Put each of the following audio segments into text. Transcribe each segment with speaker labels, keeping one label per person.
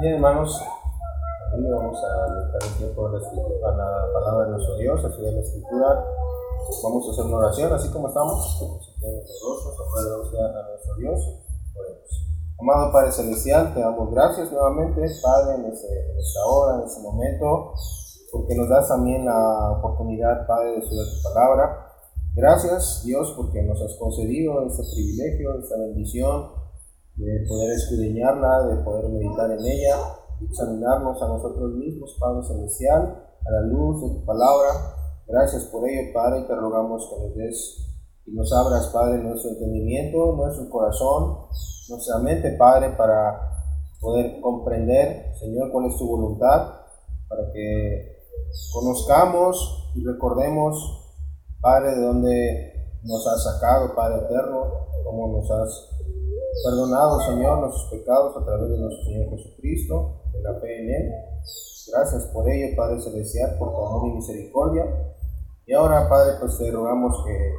Speaker 1: Bien, hermanos, vamos a dedicar un tiempo a la, palabra de nuestro Dios, a estudiar la Escritura. Vamos a hacer una oración, así como estamos. A nuestro Dios. Amado Padre Celestial, te damos gracias nuevamente, Padre, en, esta hora, en este momento, porque nos das también la oportunidad, Padre, de estudiar tu palabra. Gracias, Dios, porque nos has concedido este privilegio, esta bendición de poder escudriñarla, de poder meditar en ella, examinarnos a nosotros mismos, Padre Celestial, a la luz de tu palabra. Gracias por ello, Padre, y te rogamos que nos des y nos abras, Padre, nuestro entendimiento, nuestro corazón, nuestra mente, Padre, para poder comprender, Señor, cuál es tu voluntad, para que conozcamos y recordemos, Padre, de dónde nos has sacado, Padre eterno, cómo nos has Perdonado, Señor, nuestros pecados a través de nuestro Señor Jesucristo, de la fe en Él. Gracias por ello, Padre Celestial, por tu amor y misericordia. Y ahora, Padre, pues te rogamos que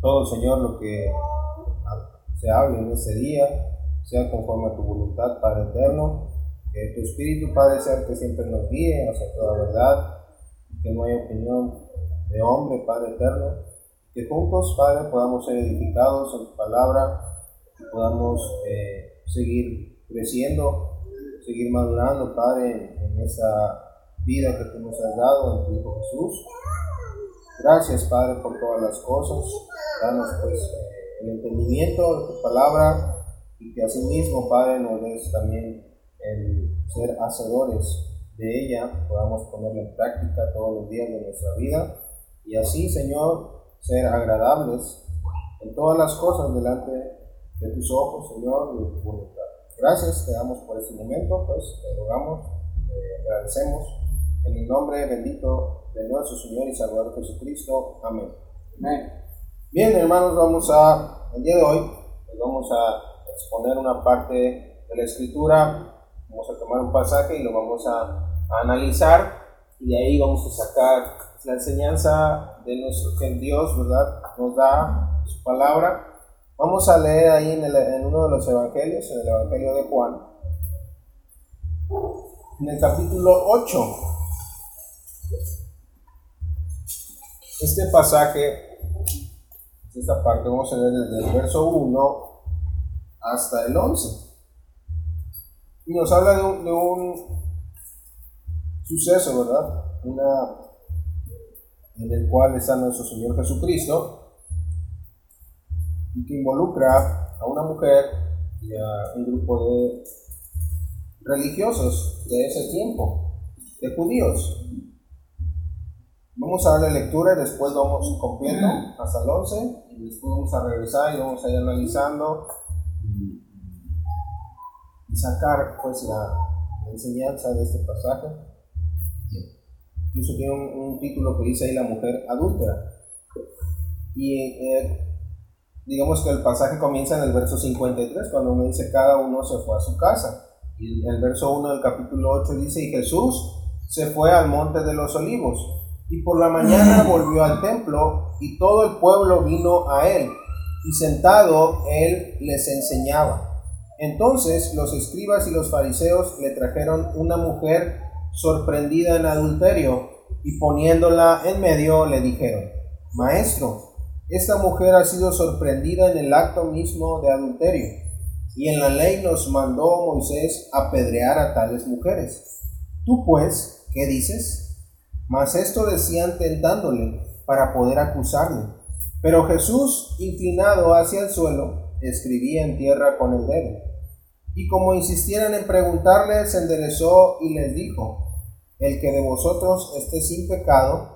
Speaker 1: todo, Señor, lo que se hable en este día sea conforme a tu voluntad, Padre eterno. Que tu Espíritu, Padre, sea el que siempre nos guíe hacia toda verdad. Que no haya opinión de hombre, Padre eterno. Que juntos, Padre, podamos ser edificados en tu palabra podamos eh, seguir creciendo, seguir madurando, Padre, en, esa vida que tú nos has dado en tu Hijo Jesús. Gracias, Padre, por todas las cosas. Danos, pues, el entendimiento de tu palabra y que asimismo, Padre, nos des también el ser hacedores de ella, podamos ponerla en práctica todos los días de nuestra vida y así, Señor, ser agradables en todas las cosas delante de tus ojos, Señor, y de tu voluntad. Gracias te damos por este momento, pues te rogamos, te agradecemos en el nombre bendito de nuestro Señor y Salvador Jesucristo. Amén. Bien, hermanos, vamos a, el día de hoy, pues vamos a exponer una parte de la escritura, vamos a tomar un pasaje y lo vamos a, analizar y de ahí vamos a sacar la enseñanza de nuestro que Dios, ¿verdad? Nos da su palabra Vamos a leer ahí en, uno de los evangelios, en el Evangelio de Juan, en el capítulo 8. Este pasaje, esta parte, vamos a leer desde el verso 1 hasta el 11. Y nos habla de un, de un suceso, ¿verdad? Una, en el cual está nuestro Señor Jesucristo y que involucra a una mujer y a un grupo de religiosos de ese tiempo, de judíos. Vamos a darle lectura y después vamos completo hasta el 11 y después vamos a regresar y vamos a ir analizando y, sacar pues la, enseñanza de este pasaje. Incluso tiene un, título que dice ahí la mujer adúltera. Y eh, digamos que el pasaje comienza en el verso 53, cuando me dice cada uno se fue a su casa. Y el verso 1 del capítulo 8 dice, y Jesús se fue al monte de los olivos, y por la mañana volvió al templo, y todo el pueblo vino a él, y sentado él les enseñaba. Entonces los escribas y los fariseos le trajeron una mujer sorprendida en adulterio, y poniéndola en medio le dijeron, Maestro, esta mujer ha sido sorprendida en el acto mismo de adulterio, y en la ley nos mandó Moisés apedrear a tales mujeres. Tú pues, ¿qué dices? Mas esto decían tentándole para poder acusarle. Pero Jesús, inclinado hacia el suelo, escribía en tierra con el dedo. Y como insistieran en preguntarle, se enderezó y les dijo, El que de vosotros esté sin pecado,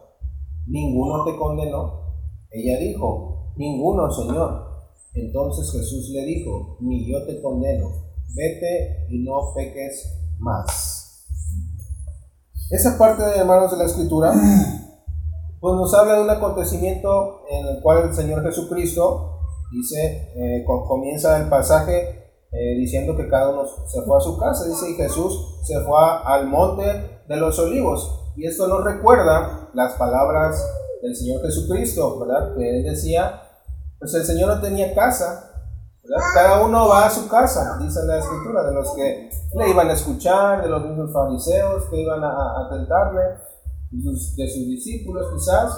Speaker 1: ¿Ninguno te condenó? Ella dijo, Ninguno, Señor. Entonces Jesús le dijo, Ni yo te condeno, vete y no peques más. Esa parte, de hermanos, de la escritura, pues nos habla de un acontecimiento en el cual el Señor Jesucristo dice, eh, comienza el pasaje eh, diciendo que cada uno se fue a su casa, dice, y Jesús se fue al monte de los olivos. Y esto nos recuerda las palabras del Señor Jesucristo, ¿verdad? Que él decía, pues el Señor no tenía casa, Cada uno va a su casa, dice la escritura, de los que le iban a escuchar, de los mismos fariseos que iban a, atentarle, de sus discípulos quizás,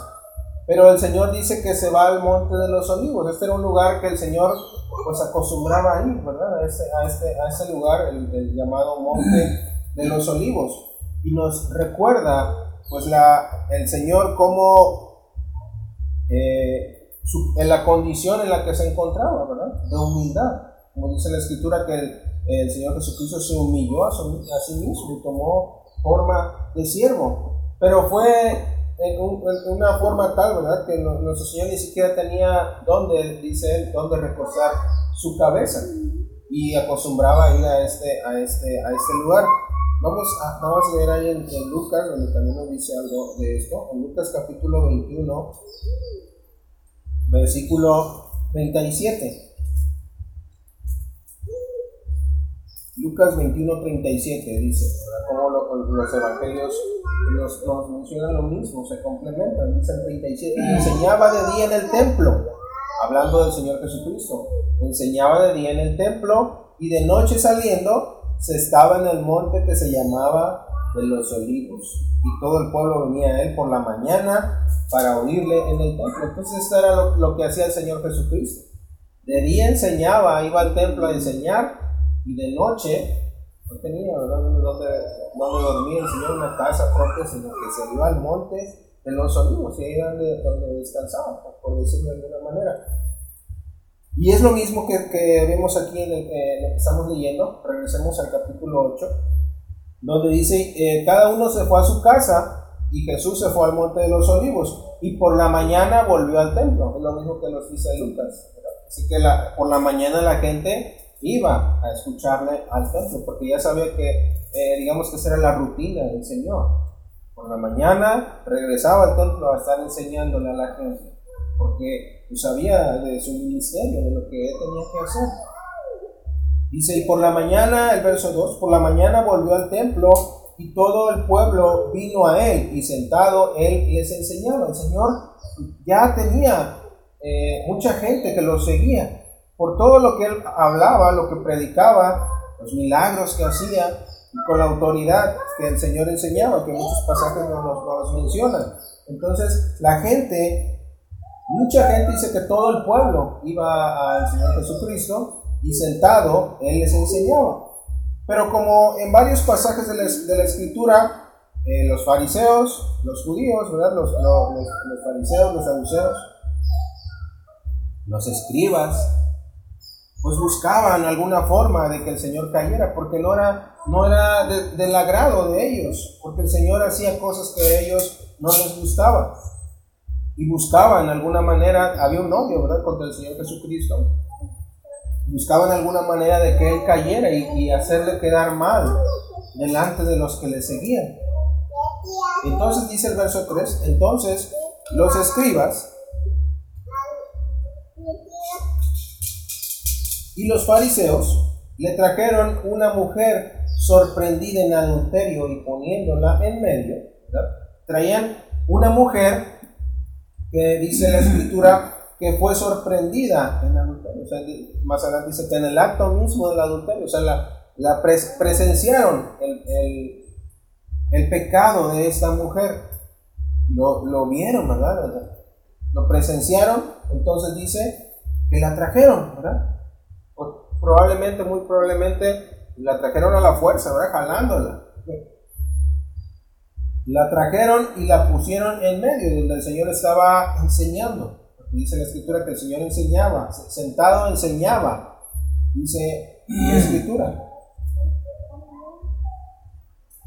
Speaker 1: pero el Señor dice que se va al monte de los olivos. Este era un lugar que el Señor pues acostumbraba a ir, ¿verdad? A ese, a este, a ese lugar, el, llamado monte de los olivos. Y nos recuerda pues la, el Señor como eh, en la condición en la que se encontraba, ¿verdad? De humildad. Como dice la escritura que el, Señor Jesucristo se humilló a, a sí mismo y tomó forma de siervo. Pero fue en, una forma tal, ¿verdad? Que nuestro Señor ni siquiera tenía dónde, dice él, dónde recostar su cabeza y acostumbraba a ir a este, a este, a este lugar. Vamos a, vamos a ver ahí en, en, Lucas, donde también nos dice algo de esto. En Lucas capítulo 21, versículo 37. Lucas 21, 37 dice, como los evangelios nos, nos mencionan lo mismo, se complementan, dice el 37, y enseñaba de día en el templo, hablando del Señor Jesucristo, enseñaba de día en el templo y de noche saliendo se estaba en el monte que se llamaba de los olivos y todo el pueblo venía a él por la mañana para oírle en el templo. Entonces esto era lo, que hacía el Señor Jesucristo. De día enseñaba, iba al templo a enseñar y de noche no tenía donde, dormir el Señor, una casa propia, sino que se iba al monte de los olivos y ahí era donde, descansaba, por decirlo de alguna manera. Y es lo mismo que, que vemos aquí en, lo que estamos leyendo, regresemos al capítulo 8, donde dice, eh, cada uno se fue a su casa y Jesús se fue al monte de los olivos y por la mañana volvió al templo, es lo mismo que nos dice Lucas. Así que la, por la mañana la gente iba a escucharle al templo, porque ya sabía que, eh, digamos que esa era la rutina del Señor. Por la mañana regresaba al templo a estar enseñándole a la gente, porque sabía de su ministerio, de lo que él tenía que hacer. Dice, y por la mañana, el verso 2, por la mañana volvió al templo y todo el pueblo vino a él y sentado él les enseñaba. El Señor ya tenía eh, mucha gente que lo seguía por todo lo que él hablaba, lo que predicaba, los milagros que hacía y con la autoridad que el Señor enseñaba, que muchos pasajes nos, nos mencionan. Entonces, la gente, mucha gente dice que todo el pueblo iba al Señor Jesucristo y sentado Él les enseñaba. Pero como en varios pasajes de la, Escritura, eh, los fariseos, los judíos, ¿verdad? Los, los, fariseos, los saduceos, los escribas, pues buscaban alguna forma de que el Señor cayera, porque no era, no era del agrado de ellos, porque el Señor hacía cosas que a ellos no les gustaban. Y buscaban alguna manera, había un odio, ¿verdad?, contra el Señor Jesucristo. Buscaban alguna manera de que Él cayera y, hacerle quedar mal delante de los que le seguían. Entonces dice el verso 3, entonces los escribas, Y los fariseos le trajeron una mujer sorprendida en adulterio y poniéndola en medio. Traían una mujer que dice la escritura que fue sorprendida en adulterio. más adelante dice que en el acto mismo del adulterio, o sea, la, presenciaron el, el, pecado de esta mujer. Lo, lo vieron, ¿verdad? Lo presenciaron, entonces dice que la trajeron, ¿verdad? probablemente, muy probablemente, la trajeron a la fuerza, ¿verdad? Jalándola. La trajeron y la pusieron en medio, donde el Señor estaba enseñando. Dice la escritura que el Señor enseñaba, sentado enseñaba. Dice la escritura.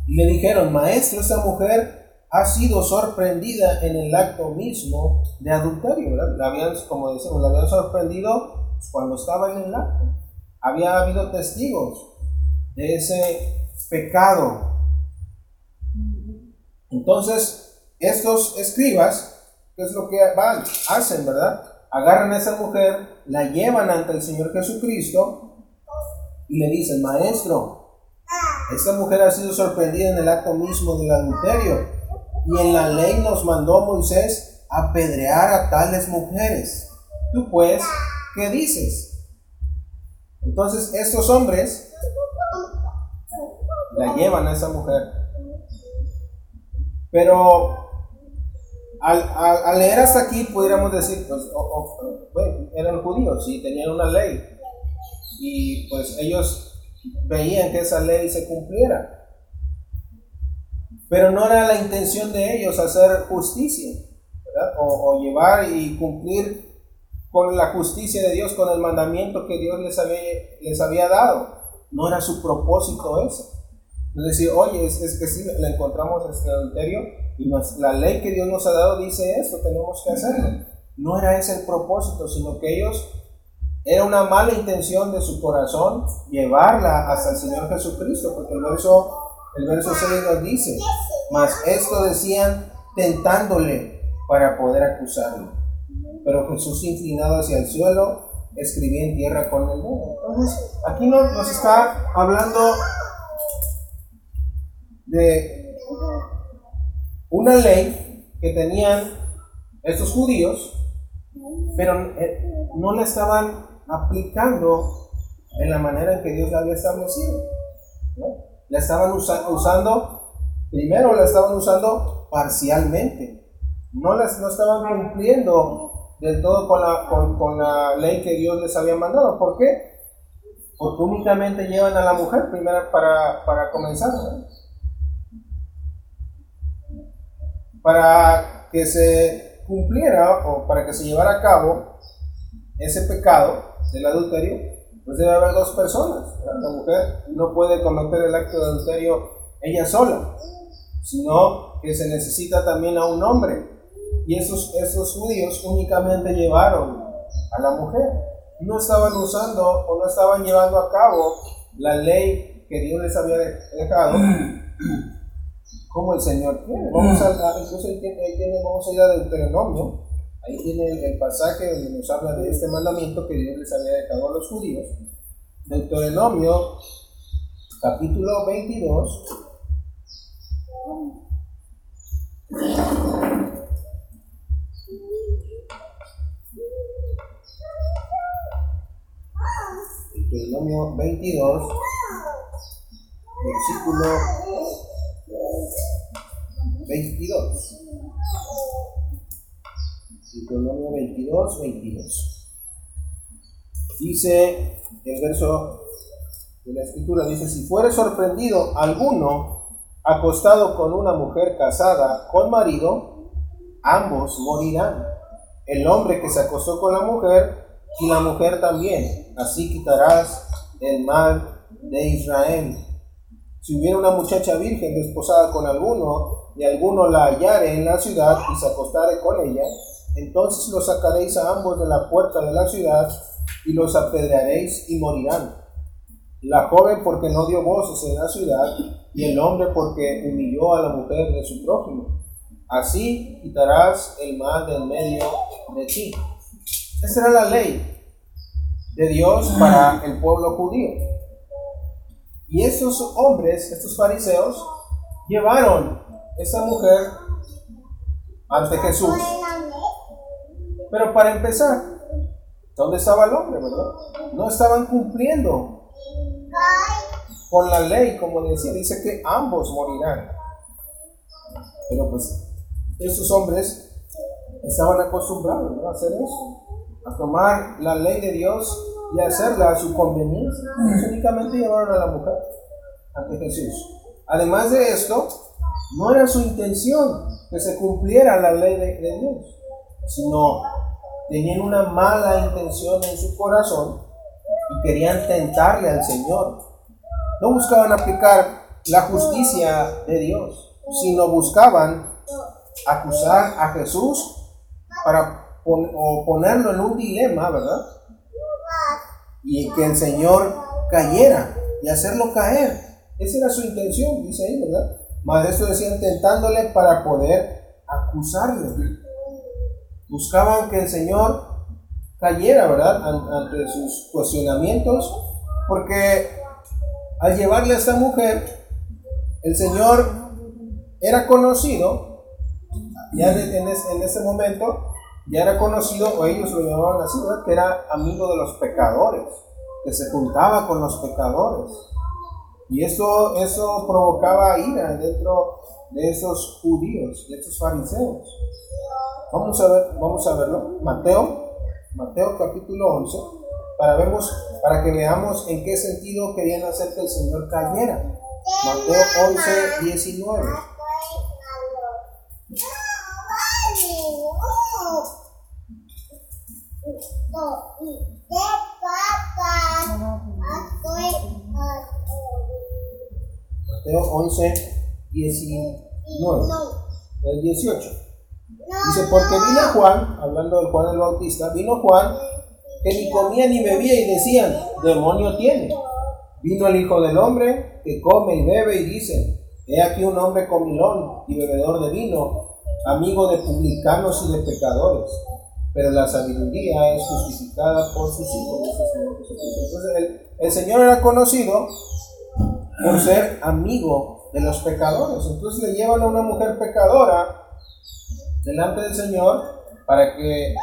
Speaker 1: Y le dijeron, maestro, esa mujer ha sido sorprendida en el acto mismo de adulterio, ¿verdad? La habían, como decimos, la habían sorprendido cuando estaba en el acto había habido testigos de ese, pecado. Entonces, estos escribas, ¿qué es lo que van? Hacen, ¿verdad? Agarran a esa mujer, la llevan ante el Señor Jesucristo y le dicen, maestro, esta mujer ha sido sorprendida en el acto mismo del adulterio y en la ley nos mandó Moisés apedrear a tales mujeres. Tú pues, ¿qué dices? Entonces estos hombres la llevan a esa mujer. Pero al, leer hasta aquí pudiéramos decir, pues, eran judíos y tenían una ley. Y pues ellos veían que esa ley se cumpliera. Pero no era la intención de ellos hacer justicia, O, llevar y cumplir con la justicia de Dios, con el mandamiento que Dios les había, les había dado. No era su propósito eso. Es decir, oye, es, que si la encontramos en el adulterio y la ley que Dios nos ha dado dice esto, tenemos que hacerlo. No era ese el propósito, sino que ellos, era una mala intención de su corazón llevarla hasta el Señor Jesucristo, porque el verso, el verso 6 nos dice, mas esto decían tentándole para poder acusarlo. Pero Jesús inclinado hacia el suelo, escribía en tierra con el dedo. Entonces, aquí nos está hablando de una ley que tenían estos judíos, pero eh, no la estaban aplicando en la manera en que Dios la había establecido. La estaban usando, primero la estaban usando parcialmente, no, las, no estaban cumpliendo del todo con la, con, la ley que Dios les había mandado. ¿Por qué? Porque únicamente llevan a la mujer primero para, para comenzar para que se cumpliera o para que se llevara a cabo ese pecado del adulterio, pues debe haber dos personas. La mujer no puede cometer el acto de adulterio ella sola, sino que se necesita también a un hombre. Y esos, esos judíos únicamente llevaron a la mujer. No estaban usando o no estaban llevando a cabo la ley que Dios les había dejado como el Señor quiere. Vamos a, incluso ahí tiene, vamos a ir a Deuteronomio, ahí tiene el, pasaje donde nos habla de este mandamiento que Dios les había dejado a los judíos. Deuteronomio, capítulo 22. Deuteronomio 22, versículo 22. Deuteronomio 22, 22. Dice el verso de la escritura, dice, si fuere sorprendido alguno acostado con una mujer casada con marido, ambos morirán. El hombre que se acostó con la mujer y la mujer también. Así quitarás el mal de Israel. Si hubiera una muchacha virgen desposada con alguno, y alguno la hallare en la ciudad y se acostare con ella, entonces los sacaréis a ambos de la puerta de la ciudad y los apedrearéis y morirán. La joven porque no dio voces en la ciudad, y el hombre porque humilló a la mujer de su prójimo. Así quitarás el mal del medio de ti. Esa era la ley de Dios para el pueblo judío. Y esos hombres, estos fariseos, llevaron esa mujer ante Jesús. Pero para empezar, ¿dónde estaba el hombre, verdad? No estaban cumpliendo con la ley, como decía, dice que ambos morirán. Pero pues, esos hombres estaban acostumbrados a hacer eso, a tomar la ley de Dios y hacerla a su conveniencia. únicamente llevaron a la mujer ante Jesús. Además de esto, no era su intención que se cumpliera la ley de, Dios, sino tenían una mala intención en su corazón y querían tentarle al Señor. No buscaban aplicar la justicia de Dios, sino buscaban acusar a Jesús para ponerlo en un dilema, ¿verdad? Y que el Señor cayera y hacerlo caer. Esa era su intención, dice ahí, ¿verdad? Más esto decían tentándole para poder acusarle. Buscaban que el Señor cayera, ¿verdad? Ante sus cuestionamientos, porque al llevarle a esta mujer, el Señor era conocido, ya en ese, momento, ya era conocido, o ellos lo llamaban así, ¿verdad? Que era amigo de los pecadores, que se juntaba con los pecadores. Y eso, eso provocaba ira dentro de esos judíos, de esos fariseos. Vamos a, ver, vamos a verlo. Mateo, Mateo capítulo 11, para, vemos, para que veamos en qué sentido querían hacer que el Señor cayera. Mateo 11, 19. Mateo 11, 19. El 18. Dice, porque vino Juan, hablando del Juan el Bautista, vino Juan que ni comía ni bebía y decían, demonio tiene. Vino el Hijo del Hombre que come y bebe y dice, he aquí un hombre comilón y bebedor de vino, amigo de publicanos y de pecadores, pero la sabiduría es justificada por sus hijos. Entonces el Señor era conocido por ser amigo de los pecadores. Entonces le llevan a una mujer pecadora delante del Señor para que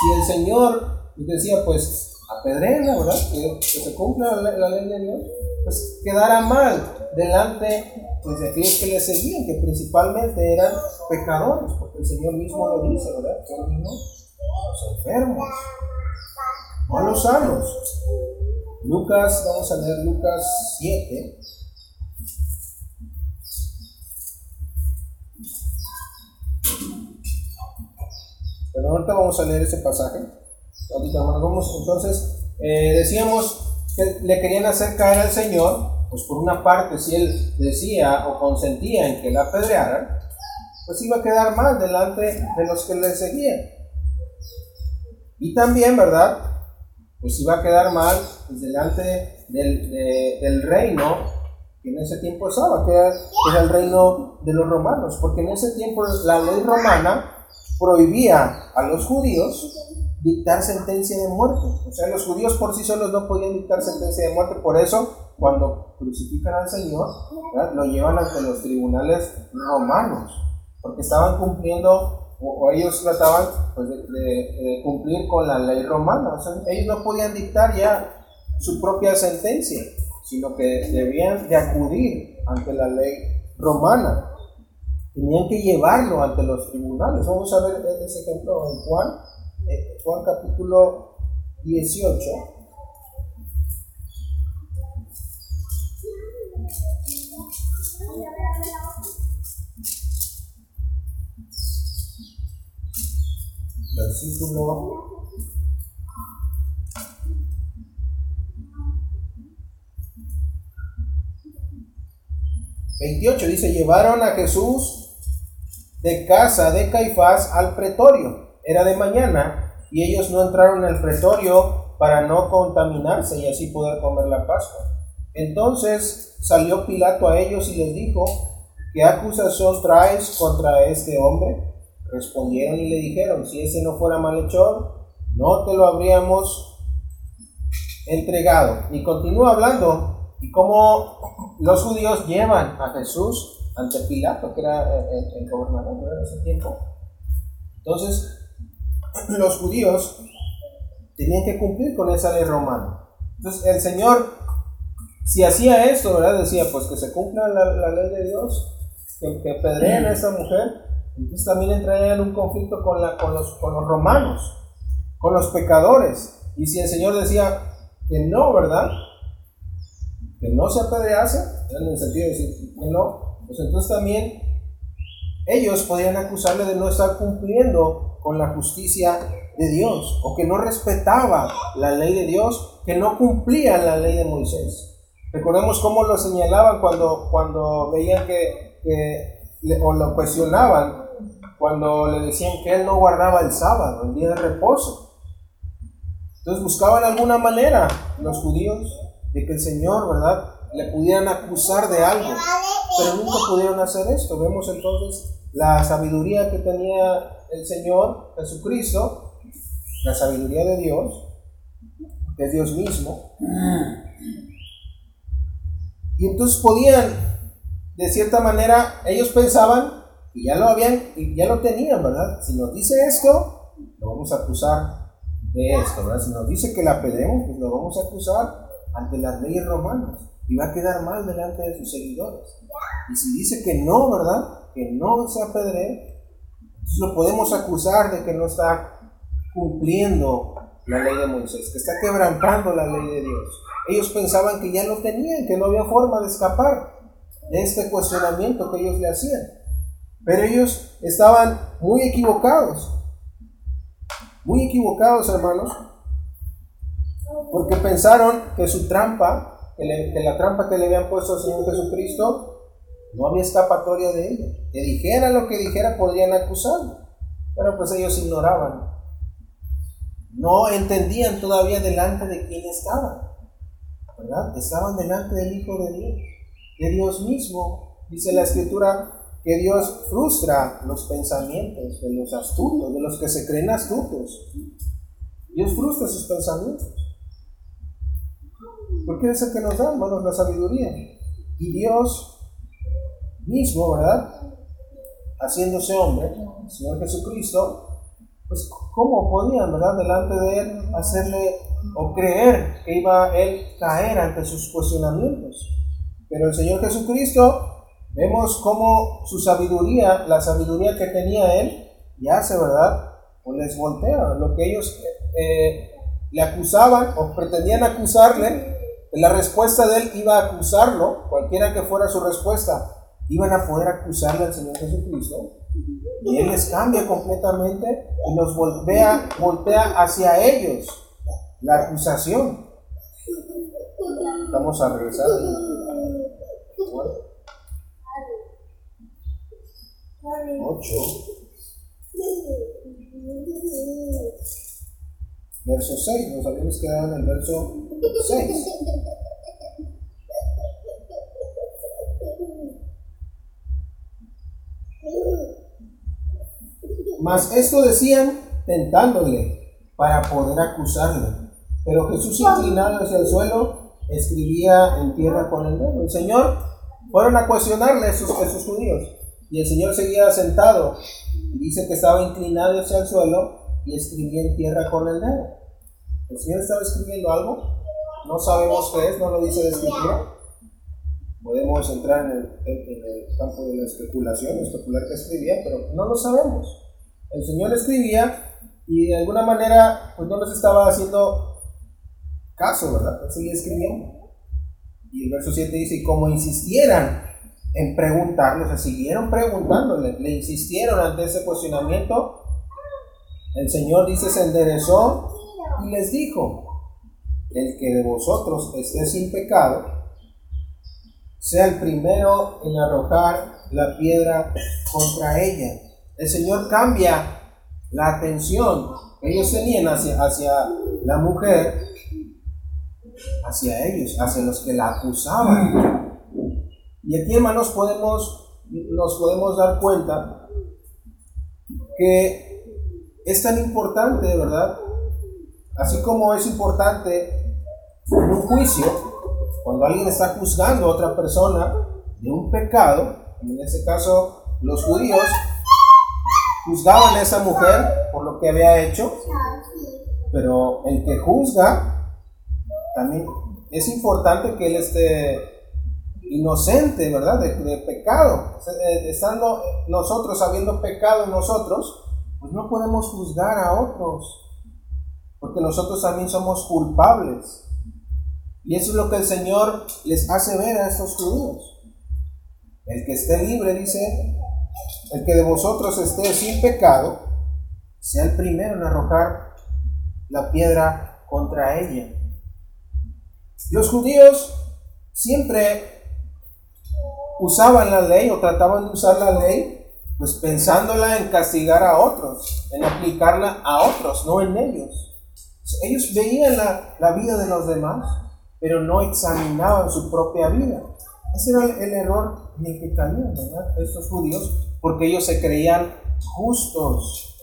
Speaker 1: si el Señor decía, pues apedrena, ¿verdad? Que, se cumpla la, ley de Dios, pues quedara mal delante pues, de aquellos que le seguían, que principalmente eran pecadores, porque el Señor mismo lo dice, ¿verdad? Los enfermos, no los sanos. Lucas, vamos a leer Lucas 7. Pero ahorita vamos a leer ese pasaje. Ahorita vamos, entonces, eh, decíamos le querían hacer caer al Señor, pues por una parte, si él decía o consentía en que la apedrearan, pues iba a quedar mal delante de los que le seguían. Y también, ¿verdad? pues iba a quedar mal pues, delante del, reino que en ese tiempo estaba, que era, el reino de los romanos, porque en ese tiempo la ley romana prohibía a los judíos dictar sentencia de muerte. O sea, los judíos por sí solos no podían dictar sentencia de muerte, por eso cuando crucifican al Señor, lo llevan ante los tribunales romanos, porque estaban cumpliendo o, ellos trataban pues, de, cumplir con la ley romana. Ellos no podían dictar ya su propia sentencia, sino que debían de acudir ante la ley romana. Tenían que llevarlo ante los tribunales. Vamos a ver ese ejemplo en Juan, eh, Juan capítulo 18. versículo 28 dice, llevaron a Jesús de casa de Caifás al pretorio. Era de mañana y ellos no entraron al pretorio para no contaminarse y así poder comer la Pascua. Entonces salió Pilato a ellos y les dijo, ¿qué acusación traes contra este hombre? Respondieron y le dijeron, si ese no fuera malhechor, no te lo habríamos entregado. Y continúa hablando y cómo los judíos llevan a Jesús ante Pilato, que era el, gobernador en ese tiempo. Entonces, los judíos tenían que cumplir con esa ley romana. Entonces, el Señor, si hacía esto, ¿verdad? Decía, pues que se cumpla la, ley de Dios, que, que a esa mujer, entonces también entraría en un conflicto con, la, con, los, con los romanos, con los pecadores. Y si el Señor decía que no, ¿verdad? Que no se apedrease, en el sentido de decir que no, pues entonces también ellos podían acusarle de no estar cumpliendo con la justicia de Dios, o que no respetaba la ley de Dios, que no cumplía la ley de Moisés. Recordemos cómo lo señalaban cuando, cuando veían que, que o lo cuestionaban cuando le decían que él no guardaba el sábado, el día de reposo. Entonces buscaban alguna manera los judíos de que el Señor, ¿verdad?, le pudieran acusar de algo, pero nunca pudieron hacer esto. Vemos entonces la sabiduría que tenía el Señor Jesucristo, la sabiduría de Dios, de Dios mismo. Y entonces podían, de cierta manera, ellos pensaban y ya lo habían, y ya lo tenían, ¿verdad? Si nos dice esto, lo vamos a acusar de esto, ¿verdad? Si nos dice que la pedremos, pues lo vamos a acusar ante las leyes romanas y va a quedar mal delante de sus seguidores. Y si dice que no, ¿verdad? Que no se apedree, lo podemos acusar de que no está cumpliendo la ley de Moisés, que está quebrantando la ley de Dios. Ellos pensaban que ya lo tenían, que no había forma de escapar de este cuestionamiento que ellos le hacían. Pero ellos estaban muy equivocados, muy equivocados hermanos, porque pensaron que su trampa, que, la trampa que le habían puesto al Señor Jesucristo, no había escapatoria de ella. Que dijera lo que dijera, podrían acusarlo. Pero pues ellos ignoraban. No entendían todavía delante de quién estaban. ¿Verdad? Estaban delante del Hijo de Dios, de Dios mismo. Dice la Escritura que Dios frustra los pensamientos de los astutos, de los que se creen astutos. Dios frustra sus pensamientos. Porque es el que nos da, hermanos, la sabiduría. Y Dios mismo, ¿verdad? Haciéndose hombre, el Señor Jesucristo, pues ¿cómo podían, ¿verdad? Delante de Él hacerle o creer que iba a Él caer ante sus cuestionamientos. Pero el Señor Jesucristo, vemos cómo su sabiduría, la sabiduría que tenía Él, ya hace, ¿verdad? O les voltea. Lo que ellos eh, le acusaban o pretendían acusarle, la respuesta de él iba a acusarlo, cualquiera que fuera su respuesta, iban a poder acusarle al Señor Jesucristo. Y Él les cambia completamente y nos voltea, voltea hacia ellos la acusación. Vamos a regresar. Ocho. Verso 6, nos habíamos quedado en el verso 6. Mas esto decían tentándole para poder acusarle. Pero Jesús inclinado hacia el suelo escribía en tierra con el dedo. El Señor fueron a cuestionarle a esos, judíos. Y el Señor seguía sentado. Y dice que estaba inclinado hacia el suelo y escribía en tierra con el dedo. ¿El Señor estaba escribiendo algo? No sabemos qué es, no lo dice la escritura. Podemos entrar en el, en el campo de la especulación, especular que escribía, pero no lo sabemos. El Señor escribía y de alguna manera pues no les estaba haciendo caso, ¿verdad? Seguía escribiendo. Y el verso 7 dice, y como insistieran en o siguieron preguntándole, le insistieron ante ese cuestionamiento, el Señor dice, se enderezó y les dijo, el que de vosotros esté sin pecado, sea el primero en arrojar la piedra contra ella. El Señor cambia la atención que ellos tenían hacia, hacia la mujer, hacia ellos, hacia los que la acusaban. Y aquí, hermanos, podemos, nos podemos dar cuenta que es tan importante, ¿verdad? Así como es importante en un juicio, cuando alguien está juzgando a otra persona de un pecado, en este caso los judíos juzgaban a esa mujer por lo que había hecho, pero el que juzga también es importante que él esté inocente, ¿verdad? De, pecado. Eh, estando nosotros habiendo pecado en nosotros, pues no podemos juzgar a otros, porque nosotros también somos culpables. Y eso es lo que el Señor les hace ver a estos judíos. El que esté libre, dice, el que de vosotros esté sin pecado, sea el primero en arrojar la piedra contra ella. Los judíos siempre usaban la ley o trataban de usar la ley, pues pensándola en castigar a otros, en aplicarla a otros, no en ellos. Ellos veían la, la vida de los demás, pero no examinaban su propia vida. Ese era el, error en el que caían, ¿verdad? Estos judíos, porque ellos se creían justos.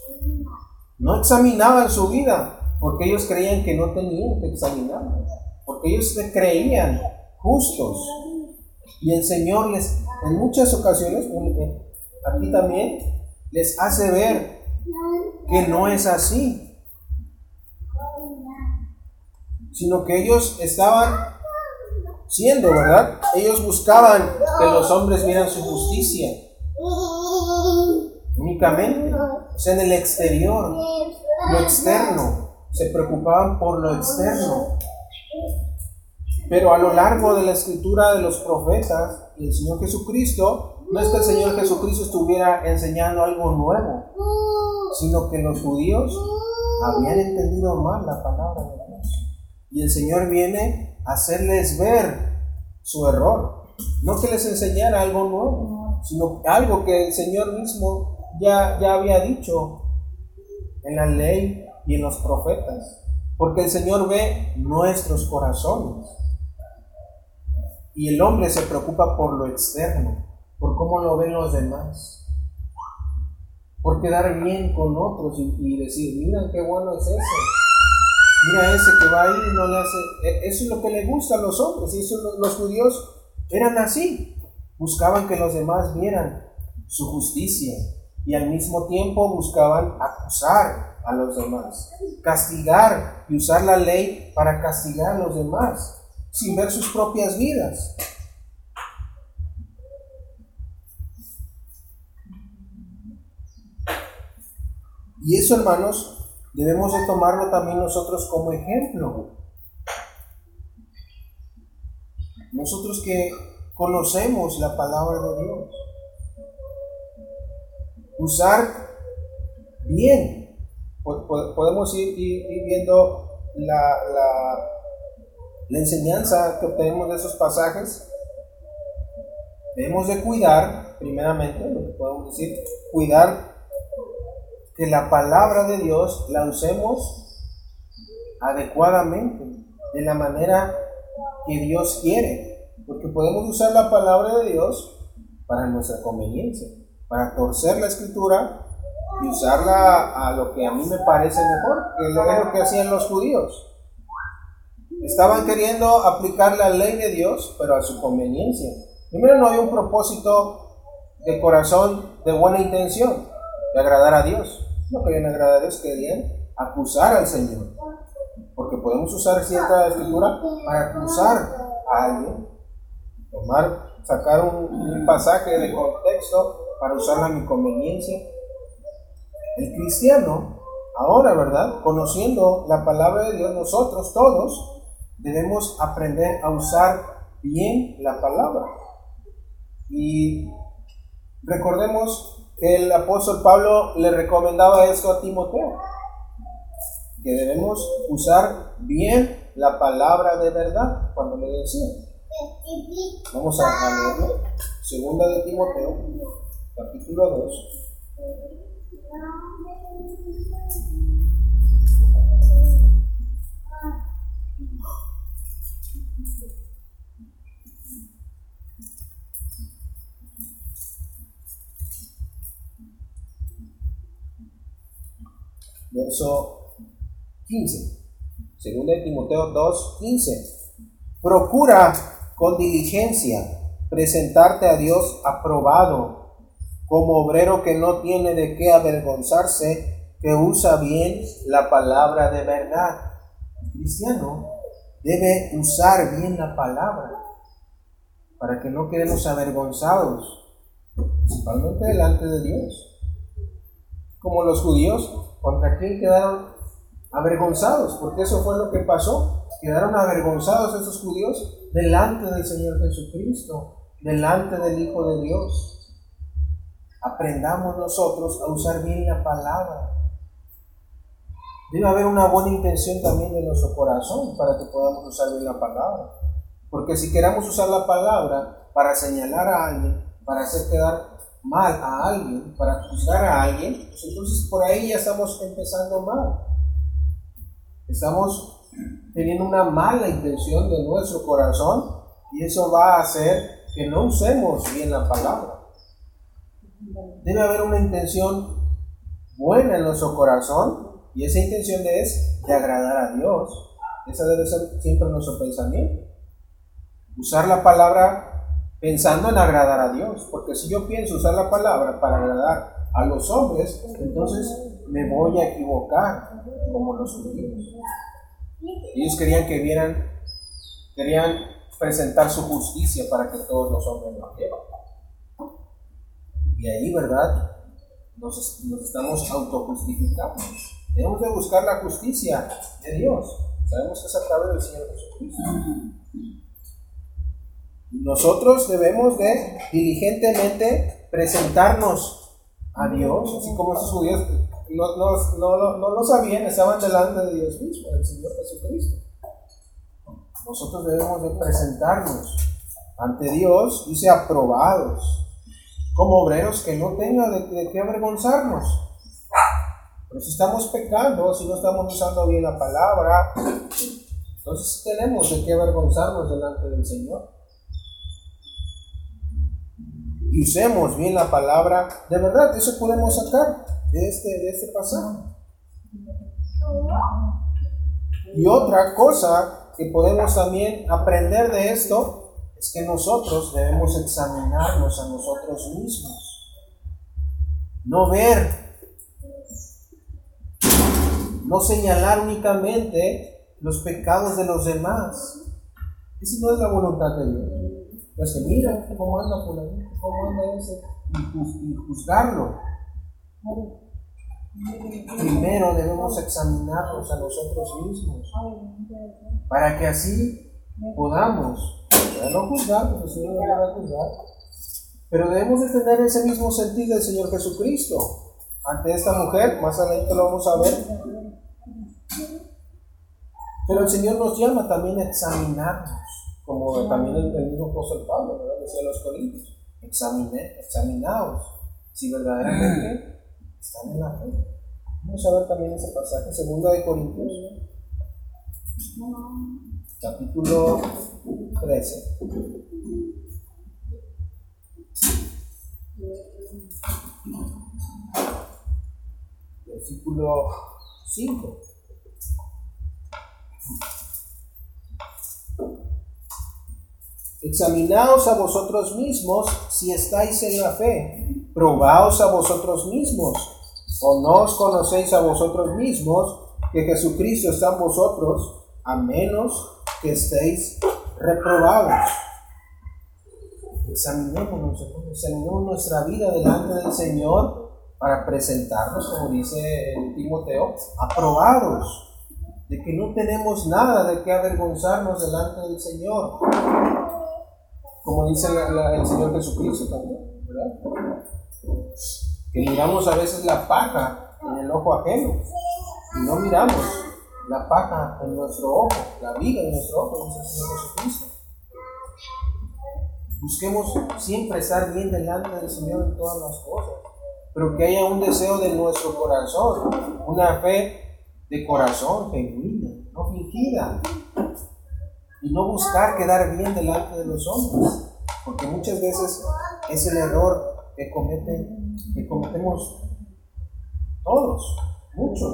Speaker 1: No examinaban su vida, porque ellos creían que no tenían que examinarla, porque ellos se creían justos. Y el Señor les, en muchas ocasiones, aquí también, les hace ver que no es así, sino que ellos estaban siendo, ¿verdad? Ellos buscaban que los hombres vieran su justicia únicamente, o sea, en el exterior, lo externo, se preocupaban por lo externo. Pero a lo largo de la escritura de los profetas y el Señor Jesucristo, no es que el Señor Jesucristo estuviera enseñando algo nuevo, sino que los judíos habían entendido mal la palabra de Dios. Y el Señor viene a hacerles ver su error. No que les enseñara algo nuevo, sino algo que el Señor mismo ya, ya había dicho en la ley y en los profetas. Porque el Señor ve nuestros corazones. Y el hombre se preocupa por lo externo, por cómo lo ven los demás. Por quedar bien con otros y, decir, mira qué bueno es ese. Mira ese que va ahí y no le hace... E, eso es lo que le gusta a los hombres. Y eso los judíos eran así. Buscaban que los demás vieran su justicia. Y al mismo tiempo buscaban acusar a los demás. Castigar y usar la ley para castigar a los demás sin ver sus propias vidas. Y eso, hermanos, debemos de tomarlo también nosotros como ejemplo. Nosotros que conocemos la palabra de Dios. Usar bien. Podemos ir, viendo la la enseñanza que obtenemos de esos pasajes, debemos de cuidar, primeramente, lo que podemos decir, cuidar que la palabra de Dios la usemos adecuadamente, de la manera que Dios quiere, porque podemos usar la palabra de Dios para nuestra conveniencia, para torcer la escritura y usarla a lo que a mí me parece mejor, que es lo que hacían los judíos. Estaban queriendo aplicar la ley de Dios, pero a su conveniencia. Primero no había un propósito de corazón, de buena intención, de agradar a Dios. No querían agradar a Dios, querían acusar al Señor. Porque podemos usar cierta escritura para acusar a alguien. Tomar, sacar un, pasaje de contexto para usarla a mi conveniencia. El cristiano, ahora, ¿verdad? Conociendo la palabra de Dios, nosotros todos debemos aprender a usar bien la palabra. Y recordemos que el apóstol Pablo le recomendaba esto a Timoteo, que debemos usar bien la palabra de verdad cuando le decía. Vamos a, leerlo. Segunda de Timoteo, capítulo 2. verso 15. Segunda Timoteo 2, 15. Procura con diligencia presentarte a Dios aprobado, como obrero que no tiene de qué avergonzarse, que usa bien la palabra de verdad. Cristiano debe usar bien la palabra para que no quedemos avergonzados, principalmente delante de Dios. Como los judíos ¿Contra quién quedaron avergonzados? Porque eso fue lo que pasó. Quedaron avergonzados esos judíos delante del Señor Jesucristo, delante del Hijo de Dios. Aprendamos nosotros a usar bien la palabra. Debe haber una buena intención también en nuestro corazón para que podamos usar bien la palabra. Porque si queramos usar la palabra para señalar a alguien, para hacer quedar mal a alguien, para juzgar a alguien, pues entonces por ahí ya estamos empezando mal. Estamos teniendo una mala intención de nuestro corazón y eso va a hacer que no usemos bien la palabra. Debe haber una intención buena en nuestro corazón y esa intención es de agradar a Dios. Esa debe ser siempre nuestro pensamiento. Usar la palabra pensando en agradar a Dios, porque si yo pienso usar la palabra para agradar a los hombres, entonces me voy a equivocar como los judíos. Ellos querían que vieran, querían presentar su justicia para que todos los hombres lo vieran. Y ahí, ¿verdad? Nos, nos estamos autojustificando. Debemos de buscar la justicia de Dios. Sabemos que es a través del Señor Jesucristo. Nosotros debemos de diligentemente presentarnos a Dios, así como esos judíos no, no, no, lo sabían, estaban delante de Dios mismo, del Señor Jesucristo. Nosotros debemos de presentarnos ante Dios, dice aprobados, como obreros que no tengan de, de qué avergonzarnos. Pero si estamos pecando, si no estamos usando bien la palabra, entonces tenemos de qué avergonzarnos delante del Señor y usemos bien la palabra, de verdad, eso podemos sacar de este, de este pasaje. Y otra cosa que podemos también aprender de esto es que nosotros debemos examinarnos a nosotros mismos. No ver, no señalar únicamente los pecados de los demás. Esa no es la voluntad de Dios. Pues que mira cómo anda por ahí, cómo anda ese, y, juzgarlo. Primero debemos examinarnos a nosotros mismos para que así podamos, no juzgar, porque el Señor no va a juzgar, pero debemos de tener ese mismo sentido del Señor Jesucristo ante esta mujer, más adelante lo vamos a ver. Pero el Señor nos llama también a examinarnos como también el, mismo apóstol Pablo, ¿verdad? Decía a los corintios, examine, examinaos si verdaderamente están en la fe. Vamos a ver también ese pasaje, segunda de Corintios, capítulo 13. Versículo 5. Examinaos a vosotros mismos si estáis en la fe. Probaos a vosotros mismos. ¿O no os conocéis a vosotros mismos que Jesucristo está en vosotros, a menos que estéis reprobados? Examinémonos, examinemos nuestra vida delante del Señor para presentarnos, como dice el Timoteo, aprobados, de que no tenemos nada de qué avergonzarnos delante del Señor como dice el Señor Jesucristo también, ¿verdad? Que miramos a veces la paja en el ojo ajeno y no miramos la paja en nuestro ojo, la vida en nuestro ojo, dice el Señor Jesucristo. Busquemos siempre estar bien delante del Señor en todas las cosas, pero que haya un deseo de nuestro corazón, una fe de corazón genuina, no fingida, y no buscar quedar bien delante de los hombres, porque muchas veces es el error que, cometen, que cometemos todos, muchos.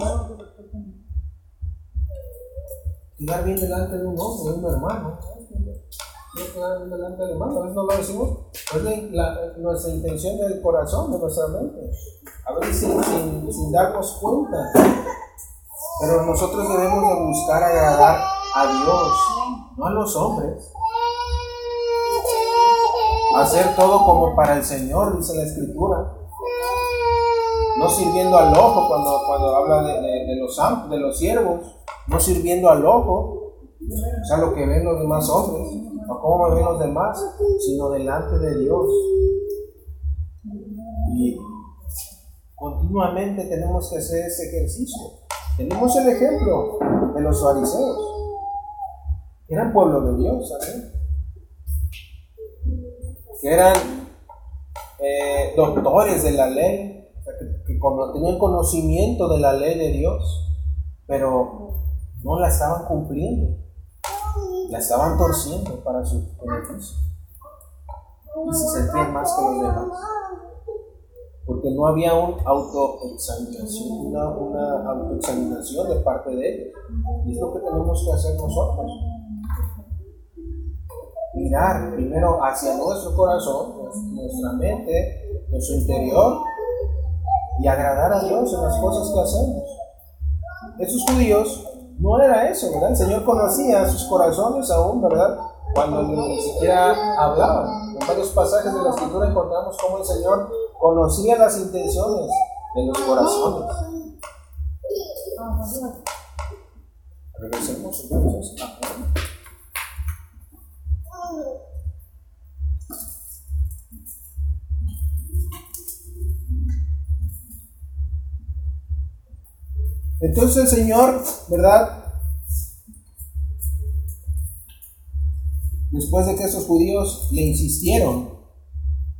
Speaker 1: Quedar bien delante de un hombre, de un hermano. quedar bien delante del hermano, veces no lo decimos, es la, nuestra intención del corazón, de nuestra mente, a veces sin, darnos cuenta. Pero nosotros debemos de buscar agradar a Dios no a los hombres. Hacer todo como para el Señor, dice la Escritura. No sirviendo al ojo cuando, cuando habla de, los, de los siervos, no sirviendo al ojo, o sea, lo que ven los demás hombres, o cómo ven los demás, sino delante de Dios. Y continuamente tenemos que hacer ese ejercicio. Tenemos el ejemplo de los fariseos eran pueblo de Dios, ¿sabes? Que eran eh, doctores de la ley, que, tenían conocimiento de la ley de Dios, pero no la estaban cumpliendo, la estaban torciendo para su beneficio. Y se sentían más que los demás. Porque no había un autoexaminación, una, una autoexaminación de parte de ellos. Y es lo que tenemos que hacer nosotros. Mirar primero hacia nuestro corazón, nuestra mente, nuestro interior, y agradar a Dios en las cosas que hacemos. Esos judíos no era eso, ¿verdad? El Señor conocía sus corazones aún, ¿verdad? Cuando ni siquiera hablaban. En varios pasajes de la Escritura encontramos cómo el Señor conocía las intenciones de los corazones. Regresemos entonces Entonces el Señor, ¿verdad? Después de que esos judíos le insistieron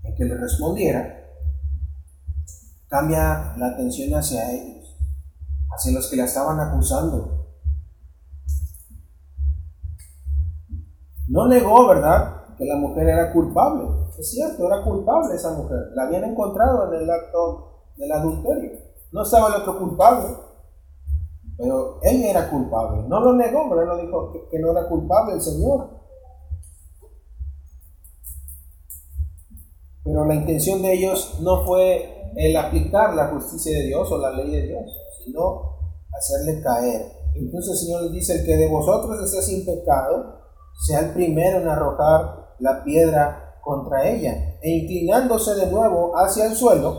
Speaker 1: en que le respondiera, cambia la atención hacia ellos, hacia los que la estaban acusando. No negó, ¿verdad?, que la mujer era culpable. Es cierto, era culpable esa mujer. La habían encontrado en el acto del adulterio. No estaba el otro culpable, pero él era culpable. No lo negó, pero él no dijo que, no era culpable el Señor. Pero la intención de ellos no fue el aplicar la justicia de Dios o la ley de Dios, sino hacerle caer. Entonces el Señor les dice, el que de vosotros esté sin pecado, sea el primero en arrojar la piedra contra ella. E inclinándose de nuevo hacia el suelo,